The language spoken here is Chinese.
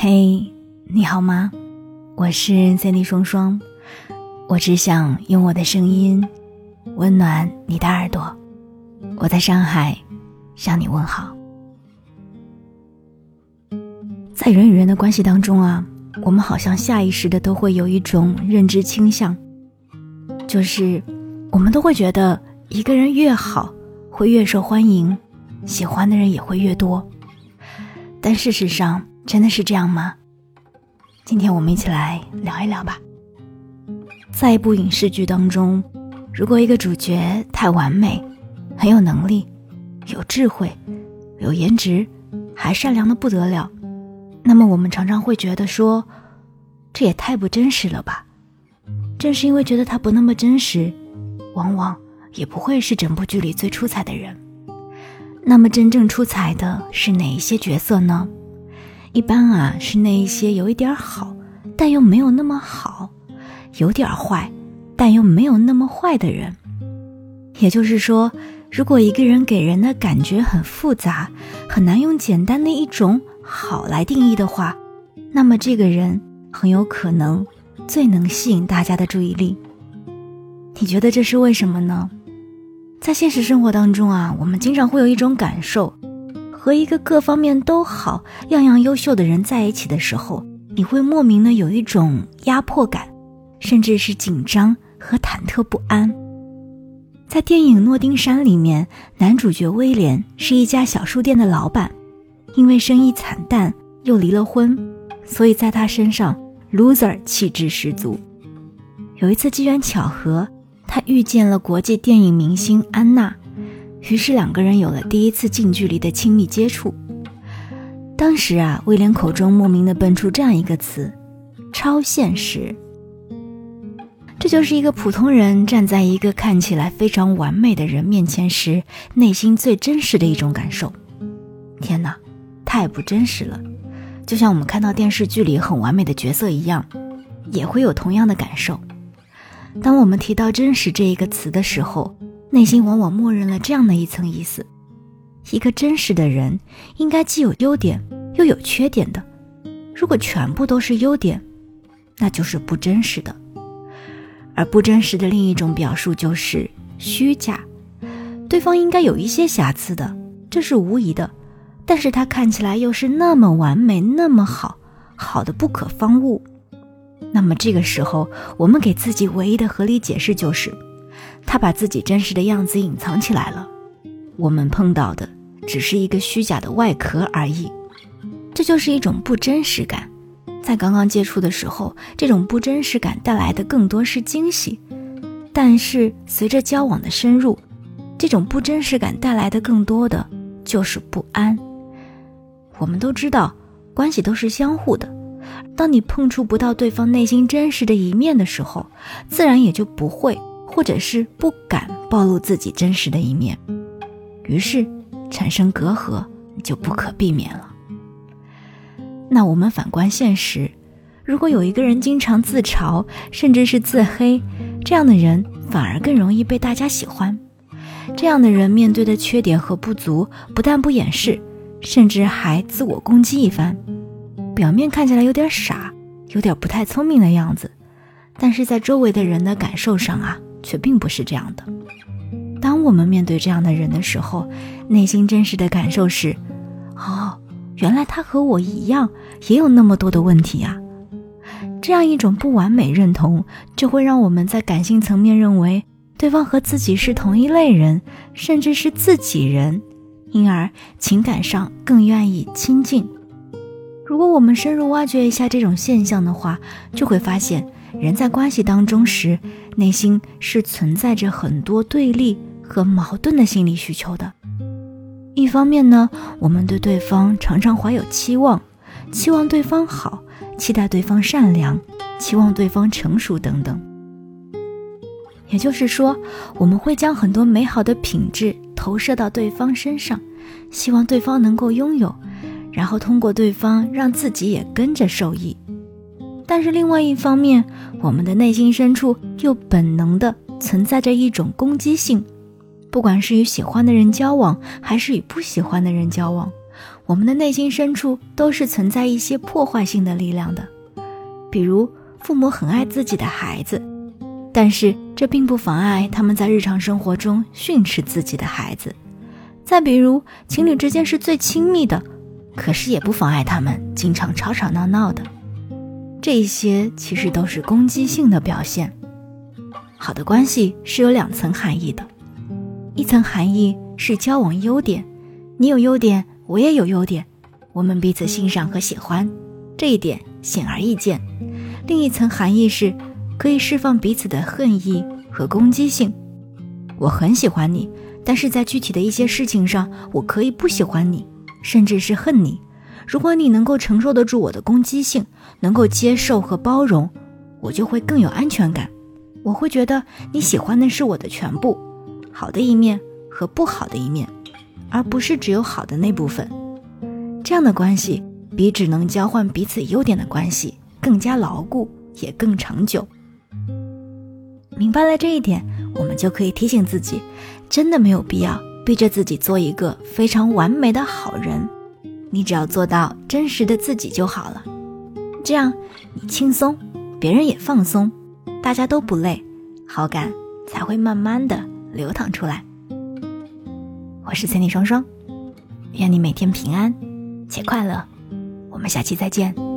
嘿，你好吗？我是 Cindy 双双，我只想用我的声音温暖你的耳朵。我在上海向你问好。在人与人的关系当中啊，我们好像下意识的都会有一种认知倾向，就是我们都会觉得一个人越好，会越受欢迎，喜欢的人也会越多。但事实上，真的是这样吗？今天我们一起来聊一聊吧。在一部影视剧当中，如果一个主角太完美，很有能力，有智慧，有颜值，还善良的不得了，那么我们常常会觉得说，这也太不真实了吧。正是因为觉得他不那么真实，往往也不会是整部剧里最出彩的人。那么真正出彩的是哪一些角色呢？一般啊是那一些有一点好，但又没有那么好，有点坏，但又没有那么坏的人。也就是说，如果一个人给人的感觉很复杂，很难用简单的一种好来定义的话，那么这个人很有可能最能吸引大家的注意力。你觉得这是为什么呢？在现实生活当中啊，我们经常会有一种感受，和一个各方面都好、样样优秀的人在一起的时候，你会莫名的有一种压迫感，甚至是紧张和忐忑不安。在电影《诺丁山》里面，男主角威廉是一家小书店的老板，因为生意惨淡又离了婚，所以在他身上 loser 气质十足。有一次机缘巧合。他遇见了国际电影明星安娜，于是两个人有了第一次近距离的亲密接触。当时啊，威廉口中莫名的蹦出这样一个词：“超现实。”这就是一个普通人站在一个看起来非常完美的人面前时，内心最真实的一种感受。天哪，太不真实了！就像我们看到电视剧里很完美的角色一样，也会有同样的感受。当我们提到“真实”这一个词的时候，内心往往默认了这样的一层意思：一个真实的人应该既有优点又有缺点的。如果全部都是优点，那就是不真实的。而不真实的另一种表述就是虚假。对方应该有一些瑕疵的，这是无疑的，但是他看起来又是那么完美，那么好，好的不可方物。那么这个时候，我们给自己唯一的合理解释就是，他把自己真实的样子隐藏起来了。我们碰到的只是一个虚假的外壳而已。这就是一种不真实感。在刚刚接触的时候，这种不真实感带来的更多是惊喜，但是随着交往的深入，这种不真实感带来的更多的就是不安。我们都知道，关系都是相互的。当你碰触不到对方内心真实的一面的时候，自然也就不会，或者是不敢暴露自己真实的一面，于是产生隔阂就不可避免了。那我们反观现实，如果有一个人经常自嘲，甚至是自黑，这样的人反而更容易被大家喜欢。这样的人面对的缺点和不足，不但不掩饰，甚至还自我攻击一番。表面看起来有点傻，有点不太聪明的样子，但是在周围的人的感受上啊，却并不是这样的。当我们面对这样的人的时候，内心真实的感受是：哦，原来他和我一样，也有那么多的问题啊。这样一种不完美认同，就会让我们在感性层面认为对方和自己是同一类人，甚至是自己人，因而情感上更愿意亲近。如果我们深入挖掘一下这种现象的话，就会发现，人在关系当中时，内心是存在着很多对立和矛盾的心理需求的。一方面呢，我们对对方常常怀有期望，期望对方好，期待对方善良，期望对方成熟等等。也就是说，我们会将很多美好的品质投射到对方身上，希望对方能够拥有。然后通过对方让自己也跟着受益，但是另外一方面，我们的内心深处又本能的存在着一种攻击性，不管是与喜欢的人交往，还是与不喜欢的人交往，我们的内心深处都是存在一些破坏性的力量的。比如，父母很爱自己的孩子，但是这并不妨碍他们在日常生活中训斥自己的孩子。再比如，情侣之间是最亲密的，可是也不妨碍他们经常吵吵闹闹的。这些其实都是攻击性的表现。好的关系是有两层含义的，一层含义是交往优点，你有优点，我也有优点，我们彼此欣赏和喜欢，这一点显而易见。另一层含义是，可以释放彼此的恨意和攻击性。我很喜欢你，但是在具体的一些事情上，我可以不喜欢你，甚至是恨你。如果你能够承受得住我的攻击性，能够接受和包容，我就会更有安全感。我会觉得你喜欢的是我的全部，好的一面和不好的一面，而不是只有好的那部分。这样的关系比只能交换彼此优点的关系更加牢固，也更长久。明白了这一点，我们就可以提醒自己，真的没有必要逼着自己做一个非常完美的好人。你只要做到真实的自己就好了，这样你轻松，别人也放松。大家都不累，好感才会慢慢的流淌出来。我是千里双双，愿你每天平安且快乐。我们下期再见。